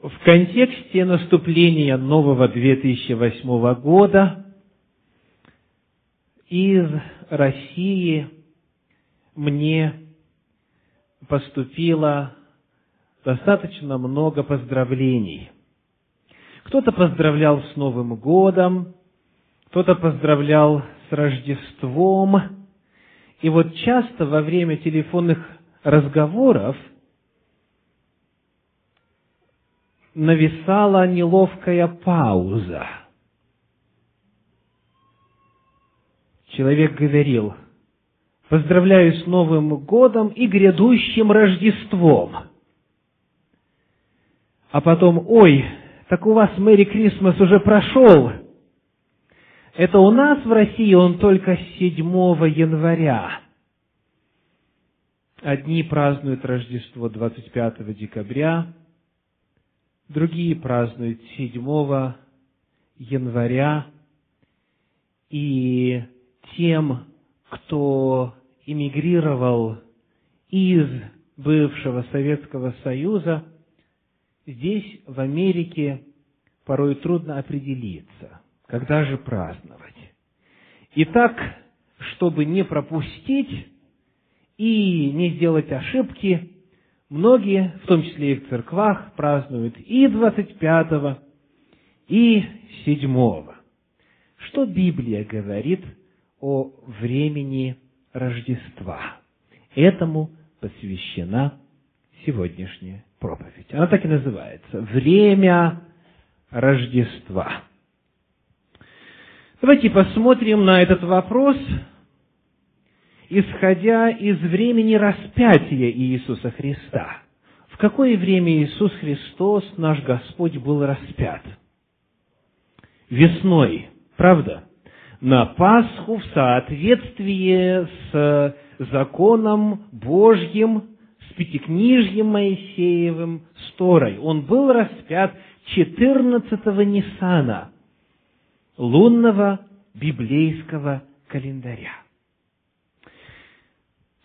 В контексте наступления нового 2008 года из России мне поступило достаточно много поздравлений. Кто-то поздравлял с Новым годом, кто-то поздравлял с Рождеством. И вот часто во время телефонных разговоров нависала неловкая пауза. Человек говорил, поздравляю с Новым годом и грядущим Рождеством. А потом, ой, так у вас Мэри Крисмас уже прошел. Это у нас в России он только 7 января. Одни празднуют Рождество 25 декабря, другие празднуют 7 января. И тем, кто эмигрировал из бывшего Советского Союза, здесь, в Америке, порой трудно определиться, когда же праздновать. Итак, чтобы не пропустить и не сделать ошибки, многие, в том числе и в церквах, празднуют и 25-го, и 7-го. Что Библия говорит о времени Рождества? Этому посвящена сегодняшняя проповедь. Она так и называется. Время Рождества. Давайте посмотрим на этот вопрос, исходя из времени распятия Иисуса Христа. В какое время Иисус Христос, наш Господь, был распят? Весной, правда? На Пасху в соответствии с законом Божьим пятикнижьем Моисеевым, с Торой. Он был распят 14-го Ниссана, лунного библейского календаря.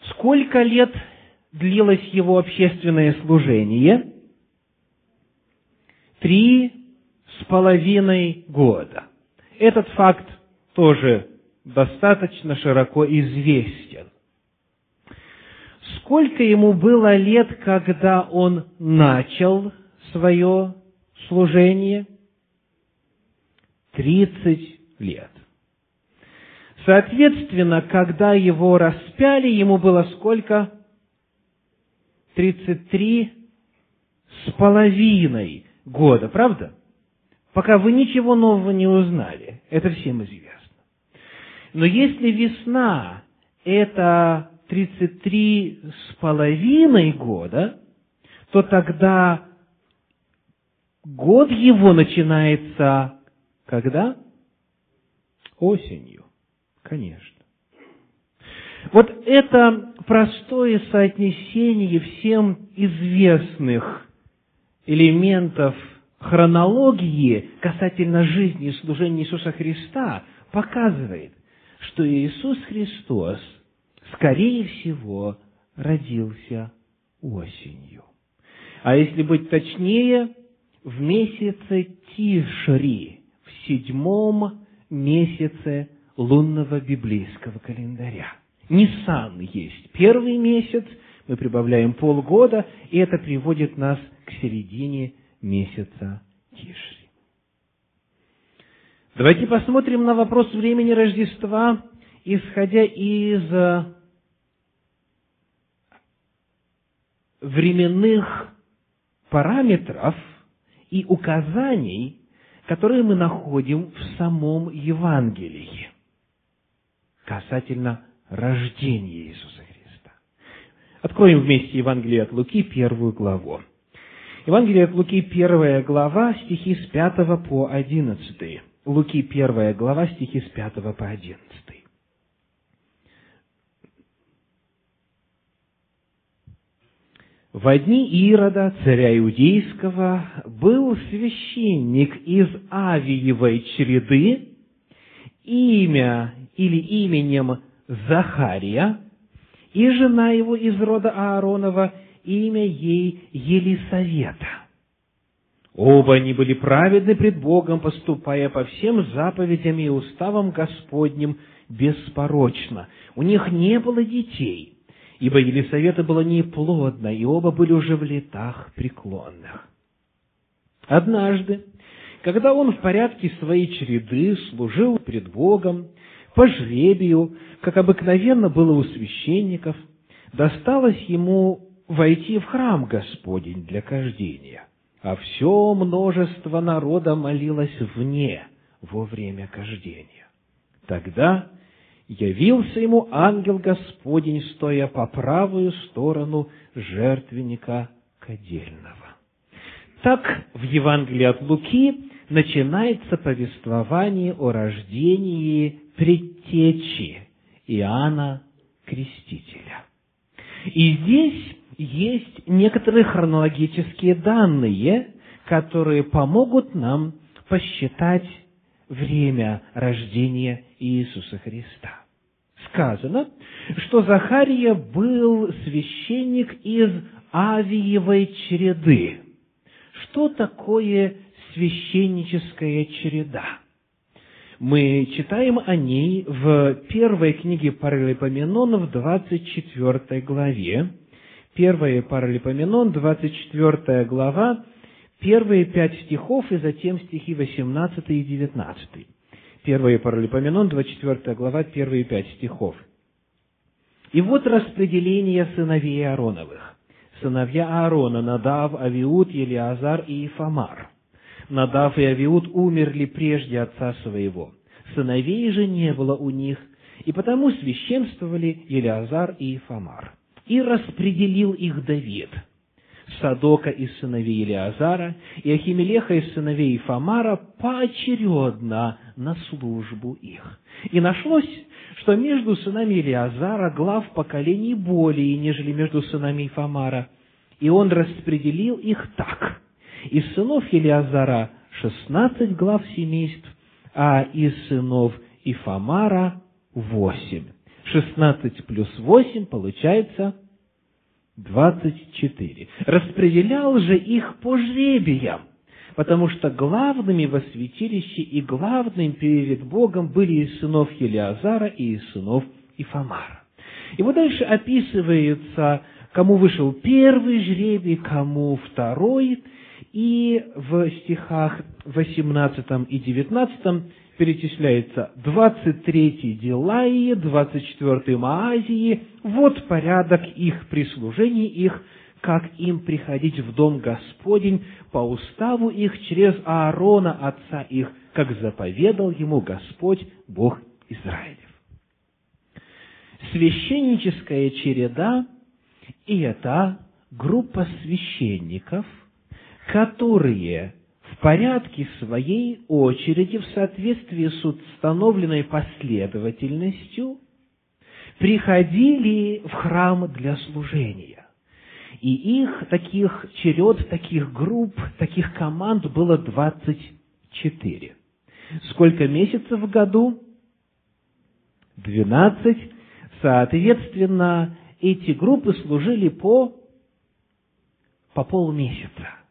Сколько лет длилось его общественное служение? Три с половиной года. Этот факт тоже достаточно широко известен. Сколько ему было лет, когда он начал свое служение? Тридцать лет. Соответственно, когда его распяли, ему было сколько? Тридцать три с половиной года, правда? Пока вы ничего нового не узнали. Это всем известно. Но если весна – это 33 с половиной года, то тогда год его начинается когда? Осенью. Конечно. Вот это простое соотнесение всем известных элементов хронологии касательно жизни и служения Иисуса Христа показывает, что Иисус Христос – скорее всего, родился осенью. А если быть точнее, в месяце Тишри, в седьмом месяце лунного библейского календаря. Нисан есть первый месяц, мы прибавляем полгода, и это приводит нас к середине месяца Тишри. Давайте посмотрим на вопрос времени Рождества, исходя из временных параметров и указаний, которые мы находим в самом Евангелии касательно рождения Иисуса Христа. Откроем вместе Евангелие от Луки, первую главу. Евангелие от Луки, первая глава, стихи с 5 по 11. Луки, первая глава, стихи с 5 по 11. В дни Ирода, царя Иудейского, был священник из Авиевой череды, имя или именем Захария, и жена его из рода Ааронова, имя ей Елисавета. Оба они были праведны пред Богом, поступая по всем заповедям и уставам Господним беспорочно. У них не было детей, ибо Елисавета была неплодна, и оба были уже в летах преклонных. Однажды, когда он в порядке своей череды служил пред Богом, по жребию, как обыкновенно было у священников, досталось ему войти в храм Господень для кождения, а все множество народа молилось вне во время кождения. Тогда явился ему ангел Господень, стоя по правую сторону жертвенника кадельного. Так в Евангелии от Луки начинается повествование о рождении предтечи Иоанна Крестителя. И здесь есть некоторые хронологические данные, которые помогут нам посчитать время рождения Иисуса Христа. Сказано, что Захария был священник из Авиевой череды. Что такое священническая череда? Мы читаем о ней в первой книге Паралипоменон в 24 главе. Первая Паралипоменон, 24 глава, первые пять стихов и затем стихи 18 и 19. Первая Паралипоменон, 24 глава, первые пять стихов. И вот распределение сыновей Аароновых. Сыновья Аарона, Надав, Авиуд, Елиазар и Ифамар. Надав и Авиуд умерли прежде отца своего. Сыновей же не было у них, и потому священствовали Елиазар и Ифамар. И распределил их Давид – Садока из сыновей Илиазара и Ахимелеха из сыновей Фамара поочередно на службу их. И нашлось, что между сынами Илиазара глав поколений более, нежели между сынами Фамара, и он распределил их так. Из сынов Илиазара шестнадцать глав семейств, а из сынов Ифамара восемь. Шестнадцать плюс восемь получается двадцать четыре. Распределял же их по жребиям, потому что главными во святилище и главным перед Богом были из сынов Елиазара и из сынов Ифамара. И вот дальше описывается, кому вышел первый жребий, кому второй, и в стихах 18 и 19 перечисляется 23-й Дилаи, 24-й Маазии. Вот порядок их прислужений их, как им приходить в дом Господень по уставу их через Аарона, отца их, как заповедал ему Господь, Бог Израилев. Священническая череда – и это группа священников, которые в порядке своей очереди, в соответствии с установленной последовательностью, приходили в храм для служения. И их, таких черед, таких групп, таких команд было двадцать четыре. Сколько месяцев в году? Двенадцать. Соответственно, эти группы служили по, по полмесяца.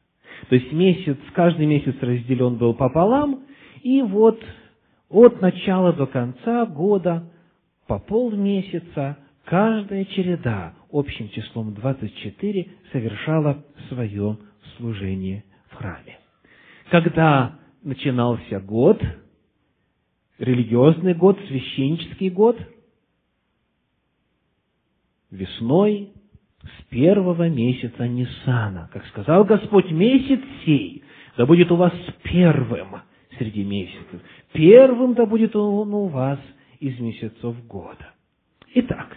То есть месяц, каждый месяц разделен был пополам, и вот от начала до конца года по полмесяца каждая череда общим числом 24 совершала свое служение в храме. Когда начинался год, религиозный год, священнический год, весной с первого месяца Ниссана. Как сказал Господь, месяц сей, да будет у вас первым среди месяцев. Первым да будет он у вас из месяцев года. Итак,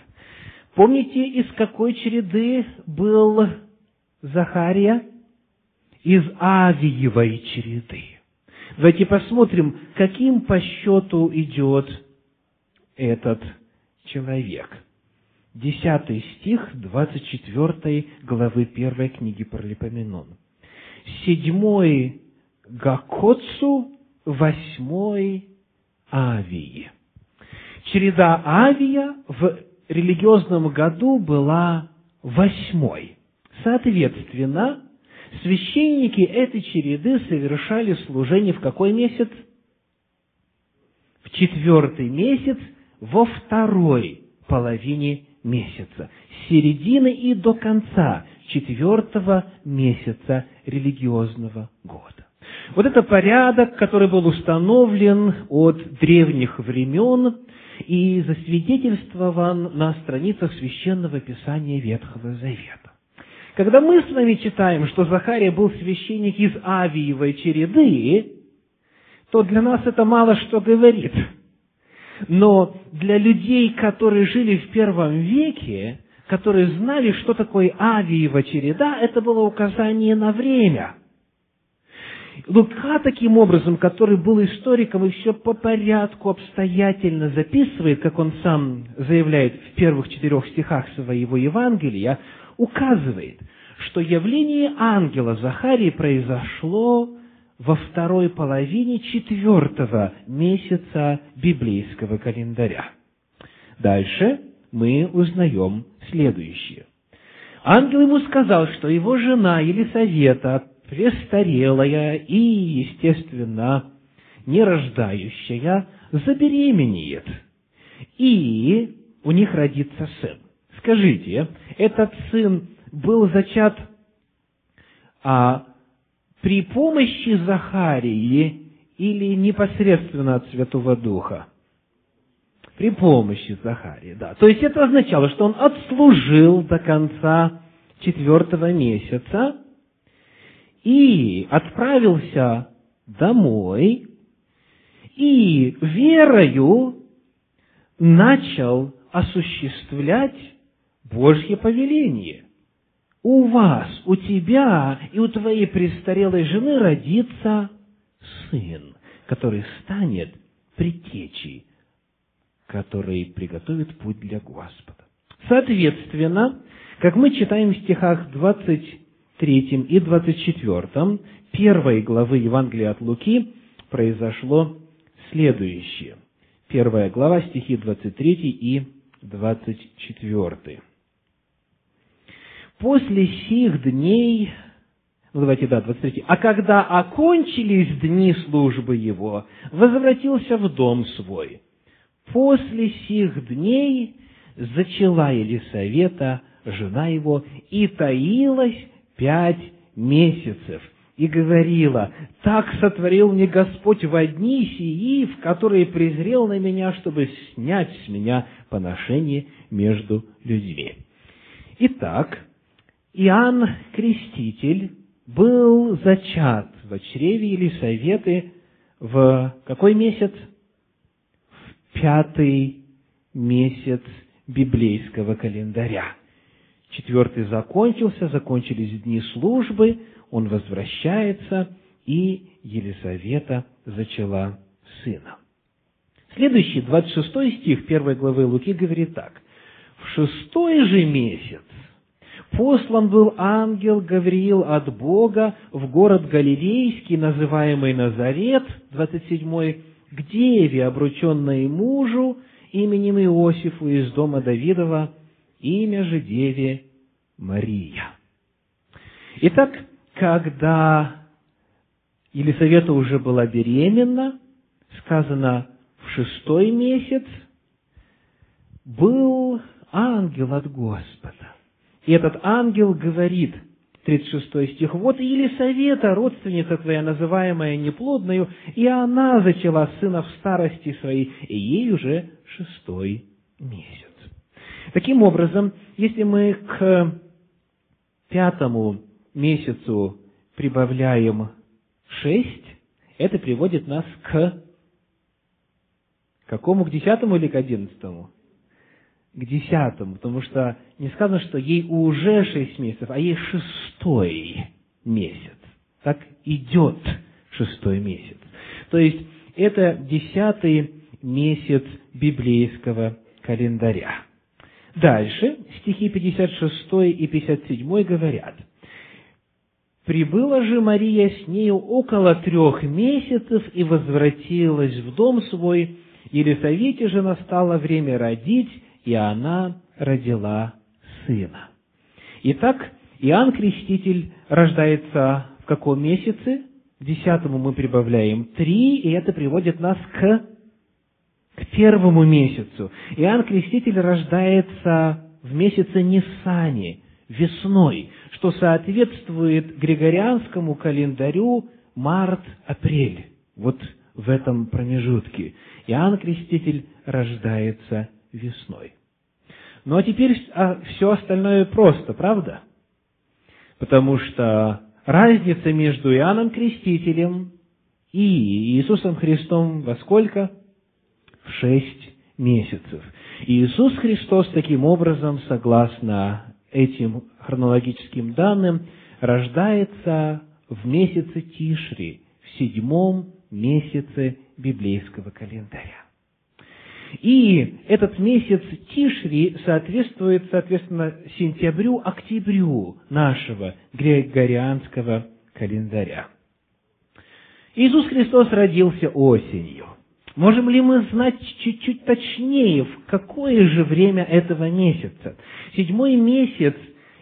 помните, из какой череды был Захария? Из Авиевой череды. Давайте посмотрим, каким по счету идет этот человек – 10 стих 24 главы 1 книги Паралипоменон. Седьмой Гакоцу, восьмой Авии. Череда Авия в религиозном году была восьмой. Соответственно, священники этой череды совершали служение в какой месяц? В четвертый месяц, во второй половине месяца, с середины и до конца четвертого месяца религиозного года. Вот это порядок, который был установлен от древних времен и засвидетельствован на страницах Священного Писания Ветхого Завета. Когда мы с вами читаем, что Захария был священник из Авиевой череды, то для нас это мало что говорит. Но для людей, которые жили в первом веке, которые знали, что такое Авиева череда, это было указание на время – Лука таким образом, который был историком и все по порядку обстоятельно записывает, как он сам заявляет в первых четырех стихах своего Евангелия, указывает, что явление ангела Захарии произошло во второй половине четвертого месяца библейского календаря. Дальше мы узнаем следующее. Ангел ему сказал, что его жена Елисавета престарелая и, естественно, нерождающая забеременеет, и у них родится сын. Скажите, этот сын был зачат а, при помощи Захарии или непосредственно от Святого Духа? При помощи Захарии, да. То есть это означало, что он отслужил до конца четвертого месяца, и отправился домой, и верою начал осуществлять Божье повеление. У вас, у тебя и у твоей престарелой жены родится сын, который станет предтечей, который приготовит путь для Господа. Соответственно, как мы читаем в стихах 20 третьем и двадцать четвертом первой главы Евангелия от Луки произошло следующее. Первая глава, стихи 23 и 24. «После сих дней...» Ну, давайте, да, 23. «А когда окончились дни службы его, возвратился в дом свой. После сих дней зачала Елисавета, жена его, и таилась пять месяцев и говорила, «Так сотворил мне Господь в дни сии, в которые презрел на меня, чтобы снять с меня поношение между людьми». Итак, Иоанн Креститель был зачат в чреве Елисаветы в какой месяц? В пятый месяц библейского календаря. Четвертый закончился, закончились дни службы, он возвращается, и Елизавета зачала сына. Следующий, 26 стих первой главы Луки говорит так. «В шестой же месяц послан был ангел Гавриил от Бога в город Галилейский, называемый Назарет, 27 к деве, обрученной мужу, именем Иосифу из дома Давидова, имя же деве Мария. Итак, когда Елисавета уже была беременна, сказано в шестой месяц, был ангел от Господа. И этот ангел говорит, 36 стих, «Вот Елисавета, родственница твоя, называемая неплодною, и она зачала сына в старости своей, и ей уже шестой месяц». Таким образом, если мы к пятому месяцу прибавляем шесть, это приводит нас к какому? К десятому или к одиннадцатому? К десятому, потому что не сказано, что ей уже шесть месяцев, а ей шестой месяц. Так идет шестой месяц. То есть это десятый месяц библейского календаря. Дальше стихи 56 и 57 говорят. «Прибыла же Мария с нею около трех месяцев и возвратилась в дом свой. Елисавете же настало время родить, и она родила сына». Итак, Иоанн Креститель рождается в каком месяце? К десятому мы прибавляем три, и это приводит нас к, к первому месяцу. Иоанн Креститель рождается в месяце Ниссане, весной, что соответствует григорианскому календарю март-апрель. Вот в этом промежутке. Иоанн Креститель рождается весной. Ну а теперь а, все остальное просто, правда? Потому что разница между Иоанном Крестителем и Иисусом Христом во сколько? В шесть месяцев. Иисус Христос таким образом, согласно этим хронологическим данным, рождается в месяце Тишри, в седьмом месяце библейского календаря. И этот месяц Тишри соответствует, соответственно, сентябрю-октябрю нашего григорианского календаря. Иисус Христос родился осенью. Можем ли мы знать чуть-чуть точнее, в какое же время этого месяца? Седьмой месяц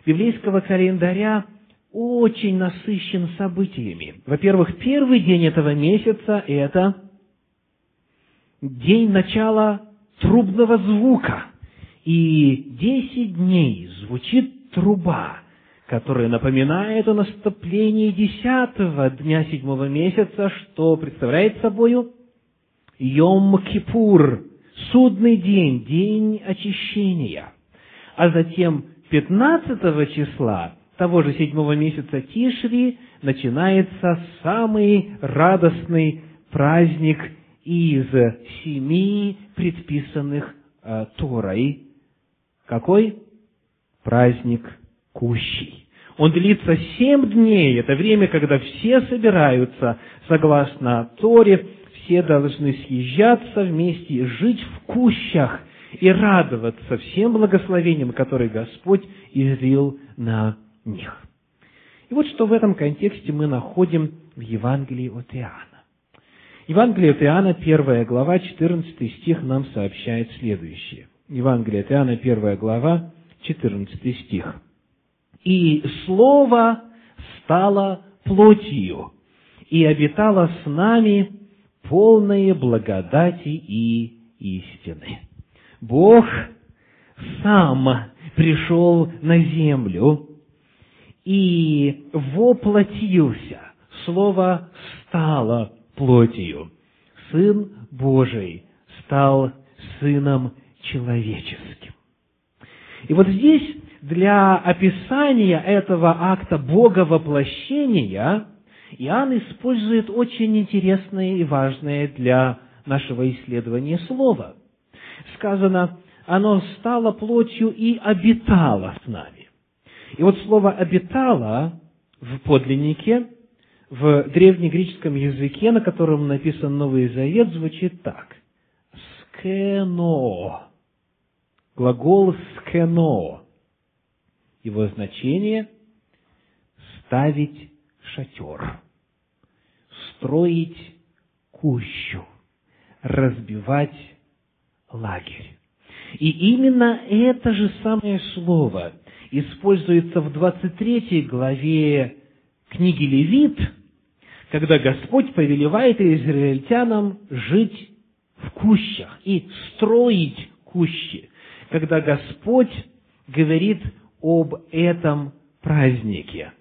библейского календаря очень насыщен событиями. Во-первых, первый день этого месяца – это день начала трубного звука. И десять дней звучит труба, которая напоминает о наступлении десятого дня седьмого месяца, что представляет собою Йом-Кипур, судный день, день очищения. А затем пятнадцатого числа того же седьмого месяца Тишри начинается самый радостный праздник из семи предписанных э, Торой. Какой? Праздник Кущий. Он длится семь дней. Это время, когда все собираются, согласно Торе, все должны съезжаться вместе, жить в кущах и радоваться всем благословениям, которые Господь излил на них. И вот что в этом контексте мы находим в Евангелии от Иоанна. Евангелие от Иоанна, первая глава, 14 стих нам сообщает следующее. Евангелие от Иоанна, первая глава, 14 стих. «И Слово стало плотью, и обитало с нами полное благодати и истины». Бог сам пришел на землю и воплотился. Слово стало плотью. Сын Божий стал Сыном человеческим. И вот здесь для описания этого акта Бога воплощения Иоанн использует очень интересное и важное для нашего исследования слово. Сказано, оно стало плотью и обитало с нами. И вот слово «обитало» в подлиннике в древнегреческом языке, на котором написан Новый Завет, звучит так. Скено. Глагол скено. Его значение – ставить шатер, строить кущу, разбивать лагерь. И именно это же самое слово используется в 23 главе книги Левит – когда Господь повелевает израильтянам жить в кущах и строить кущи, когда Господь говорит об этом празднике.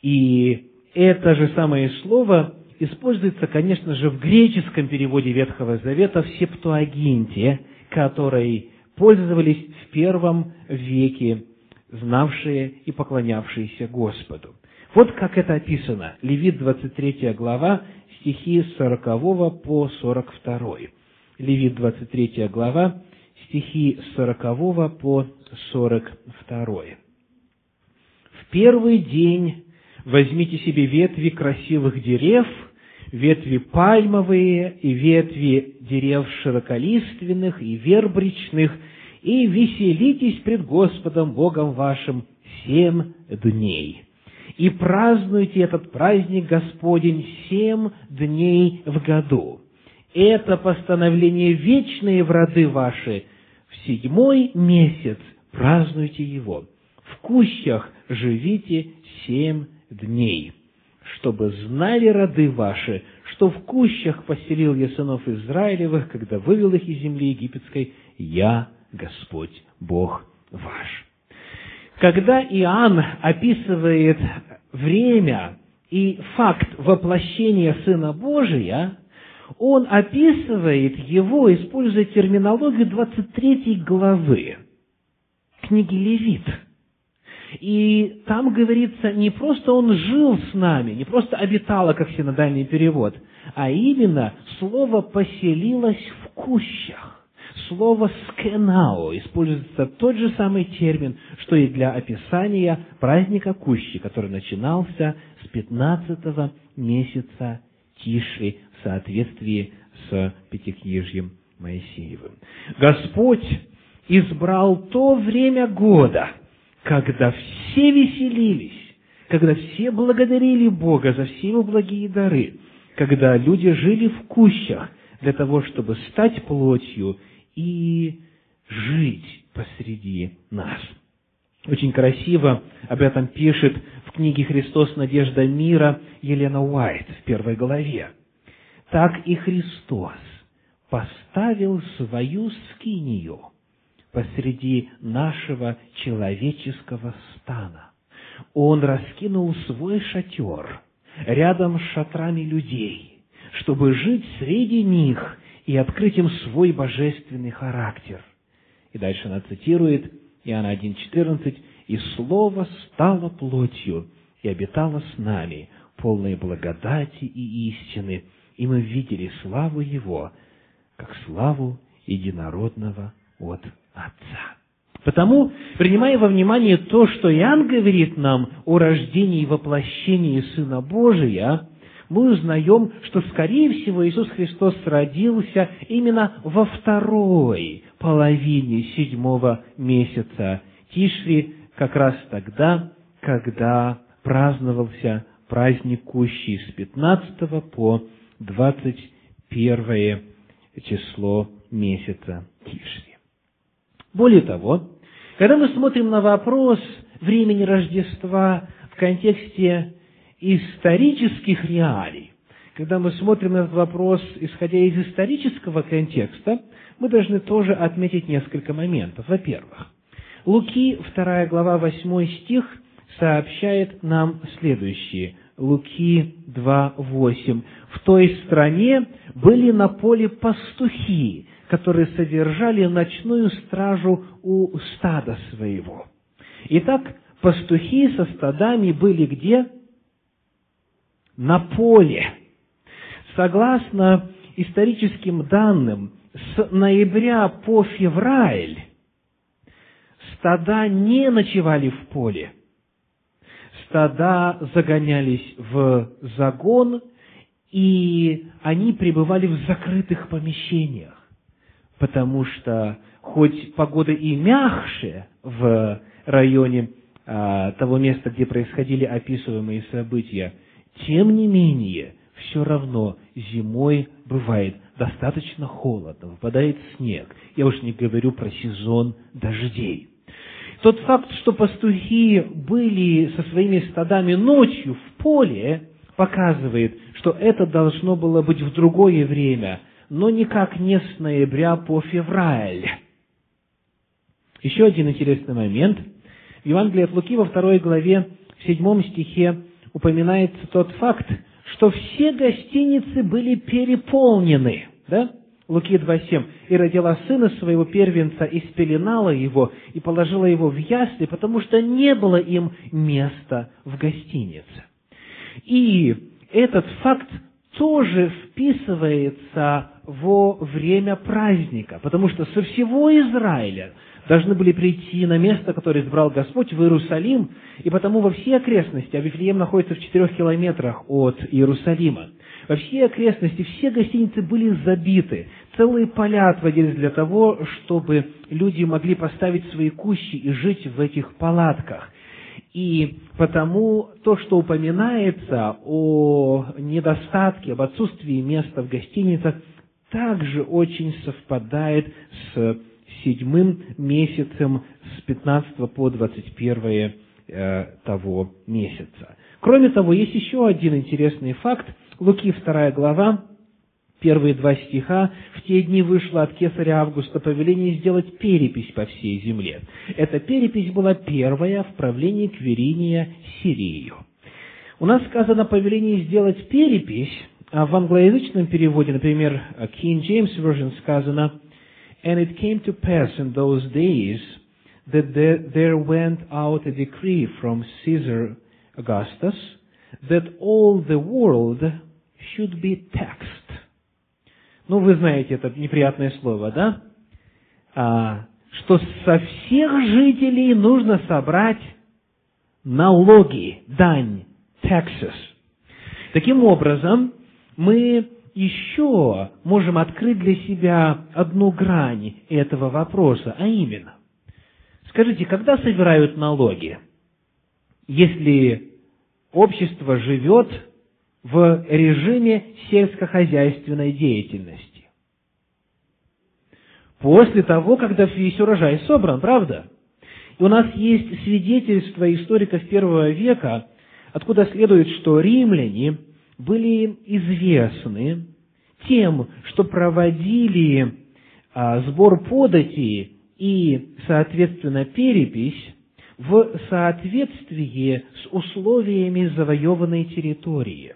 И это же самое слово используется, конечно же, в греческом переводе Ветхого Завета в Септуагинте, которой пользовались в первом веке знавшие и поклонявшиеся Господу. Вот как это описано. Левит 23 глава, стихи с 40 по 42. Левит 23 глава, стихи с 40 по 42. В первый день возьмите себе ветви красивых дерев, ветви пальмовые и ветви дерев широколиственных и вербричных, и веселитесь пред Господом Богом вашим семь дней и празднуйте этот праздник Господень семь дней в году. Это постановление вечные в роды ваши. В седьмой месяц празднуйте его. в кущах живите семь дней, чтобы знали роды ваши, что в кущах поселил я сынов Израилевых, когда вывел их из земли египетской, я Господь Бог ваш. Когда Иоанн описывает время и факт воплощения Сына Божия, он описывает его, используя терминологию 23 главы книги Левит. И там говорится, не просто он жил с нами, не просто обитало, как синодальный перевод, а именно слово «поселилось в кущах». Слово «скенао» используется тот же самый термин, что и для описания праздника Кущи, который начинался с 15 месяца Тиши в соответствии с Пятикнижьем Моисеевым. Господь избрал то время года, когда все веселились, когда все благодарили Бога за все его благие дары, когда люди жили в кущах для того, чтобы стать плотью и жить посреди нас. Очень красиво об этом пишет в книге «Христос. Надежда мира» Елена Уайт в первой главе. «Так и Христос поставил свою скинию посреди нашего человеческого стана. Он раскинул свой шатер рядом с шатрами людей, чтобы жить среди них и открыть им свой божественный характер. И дальше она цитирует Иоанна 1,14, «И Слово стало плотью и обитало с нами, полной благодати и истины, и мы видели славу Его, как славу единородного от Отца». Потому, принимая во внимание то, что Иоанн говорит нам о рождении и воплощении Сына Божия, мы узнаем, что, скорее всего, Иисус Христос родился именно во второй половине седьмого месяца Тишри, как раз тогда, когда праздновался праздник Кущи с 15 по 21 число месяца Тишри. Более того, когда мы смотрим на вопрос времени Рождества в контексте исторических реалий. Когда мы смотрим на этот вопрос, исходя из исторического контекста, мы должны тоже отметить несколько моментов. Во-первых, Луки, 2 глава, 8 стих, сообщает нам следующее. Луки 2, 8. «В той стране были на поле пастухи, которые содержали ночную стражу у стада своего». Итак, пастухи со стадами были где? На поле. Согласно историческим данным, с ноября по февраль стада не ночевали в поле. Стада загонялись в загон, и они пребывали в закрытых помещениях, потому что хоть погода и мягче в районе а, того места, где происходили описываемые события, тем не менее, все равно зимой бывает достаточно холодно, выпадает снег. Я уж не говорю про сезон дождей. Тот факт, что пастухи были со своими стадами ночью в поле, показывает, что это должно было быть в другое время, но никак не с ноября по февраль. Еще один интересный момент. В Евангелии от Луки во второй главе, в седьмом стихе упоминается тот факт, что все гостиницы были переполнены. Да? Луки 2.7. «И родила сына своего первенца, и спеленала его, и положила его в ясли, потому что не было им места в гостинице». И этот факт тоже вписывается во время праздника, потому что со всего Израиля должны были прийти на место, которое избрал Господь, в Иерусалим, и потому во все окрестности, а Вифлеем находится в четырех километрах от Иерусалима, во все окрестности все гостиницы были забиты, целые поля отводились для того, чтобы люди могли поставить свои кущи и жить в этих палатках. И потому то, что упоминается о недостатке, об отсутствии места в гостиницах, также очень совпадает с седьмым месяцем с 15 по 21 э, того месяца. Кроме того, есть еще один интересный факт. Луки 2 глава, первые два стиха, «В те дни вышло от кесаря Августа повеление сделать перепись по всей земле». Эта перепись была первая в правлении Квериния Сирию. У нас сказано повеление сделать перепись, а в англоязычном переводе, например, King James Version сказано «And it came to pass in those days that there went out a decree from Caesar Augustus that all the world should be taxed». Ну, вы знаете это неприятное слово, да? А, что со всех жителей нужно собрать налоги, дань, taxes. Таким образом, мы еще можем открыть для себя одну грань этого вопроса, а именно, скажите, когда собирают налоги, если общество живет в режиме сельскохозяйственной деятельности? После того, когда весь урожай собран, правда? И у нас есть свидетельство историков первого века, откуда следует, что римляне – были известны тем, что проводили а, сбор подати и, соответственно, перепись в соответствии с условиями завоеванной территории.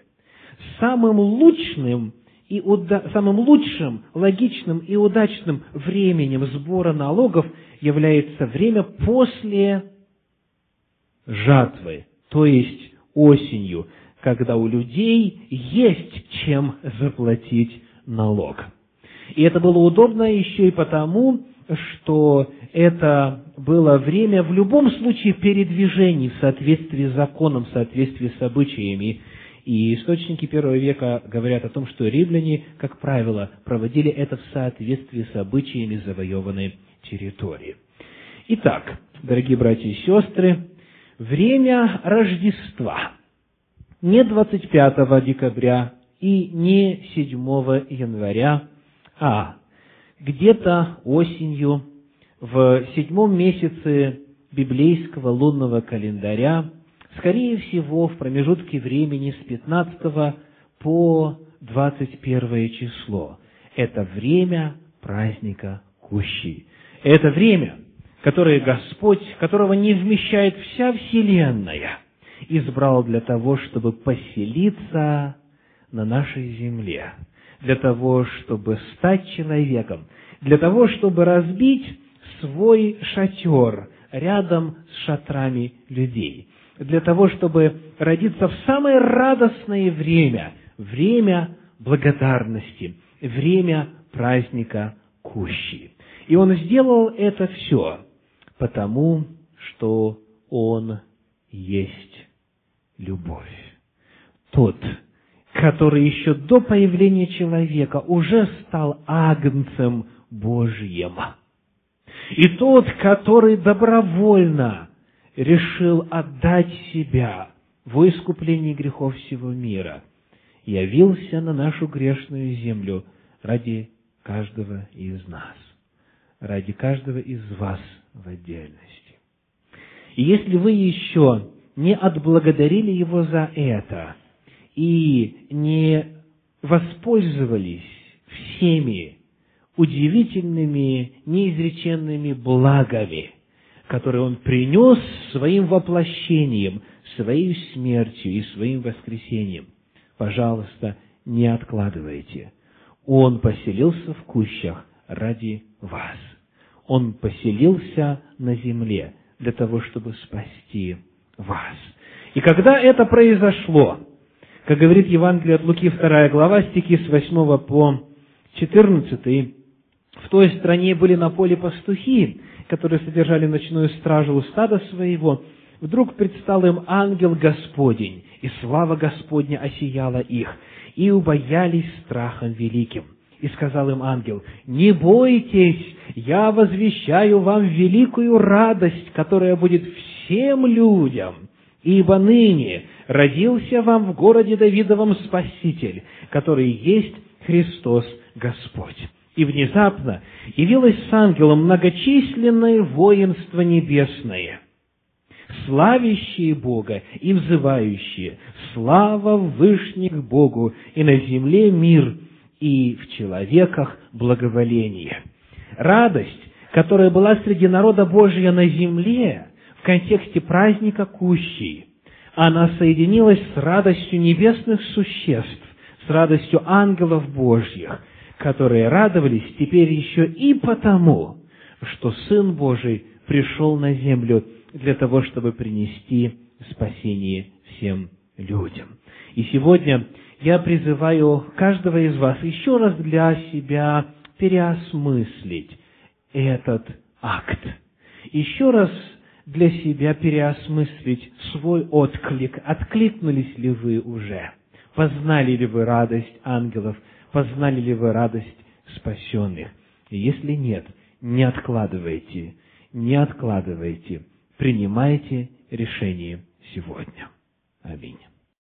Самым лучшим и уда... самым лучшим, логичным и удачным временем сбора налогов является время после жатвы, то есть осенью, когда у людей есть чем заплатить налог. И это было удобно еще и потому, что это было время в любом случае передвижений в соответствии с законом, в соответствии с обычаями. И источники первого века говорят о том, что римляне, как правило, проводили это в соответствии с обычаями завоеванной территории. Итак, дорогие братья и сестры, время Рождества – не 25 декабря и не 7 января, а где-то осенью в седьмом месяце библейского лунного календаря, скорее всего, в промежутке времени с 15 по 21 число. Это время праздника Кущи. Это время, которое Господь, которого не вмещает вся Вселенная – избрал для того, чтобы поселиться на нашей земле, для того, чтобы стать человеком, для того, чтобы разбить свой шатер рядом с шатрами людей, для того, чтобы родиться в самое радостное время, время благодарности, время праздника Кущи. И Он сделал это все потому, что Он есть любовь. Тот, который еще до появления человека уже стал агнцем Божьим. И тот, который добровольно решил отдать себя во искуплении грехов всего мира, явился на нашу грешную землю ради каждого из нас, ради каждого из вас в отдельности. И если вы еще не отблагодарили Его за это и не воспользовались всеми удивительными, неизреченными благами, которые Он принес своим воплощением, своей смертью и своим воскресением. Пожалуйста, не откладывайте. Он поселился в кущах ради вас. Он поселился на земле для того, чтобы спасти вас. И когда это произошло, как говорит Евангелие от Луки, 2 глава, стихи с 8 по 14, в той стране были на поле пастухи, которые содержали ночную стражу у стада своего, вдруг предстал им ангел Господень, и слава Господня осияла их, и убоялись страхом великим. И сказал им ангел, «Не бойтесь, я возвещаю вам великую радость, которая будет всем людям, ибо ныне родился вам в городе Давидовом Спаситель, который есть Христос Господь. И внезапно явилось с ангелом многочисленное воинство небесное, славящие Бога и взывающие «Слава Вышних Богу, и на земле мир, и в человеках благоволение». Радость, которая была среди народа Божия на земле, контексте праздника Кущей, она соединилась с радостью небесных существ, с радостью ангелов Божьих, которые радовались теперь еще и потому, что Сын Божий пришел на землю для того, чтобы принести спасение всем людям. И сегодня я призываю каждого из вас еще раз для себя переосмыслить этот акт. Еще раз для себя переосмыслить свой отклик. Откликнулись ли вы уже? Познали ли вы радость ангелов? Познали ли вы радость спасенных? И если нет, не откладывайте, не откладывайте. Принимайте решение сегодня. Аминь.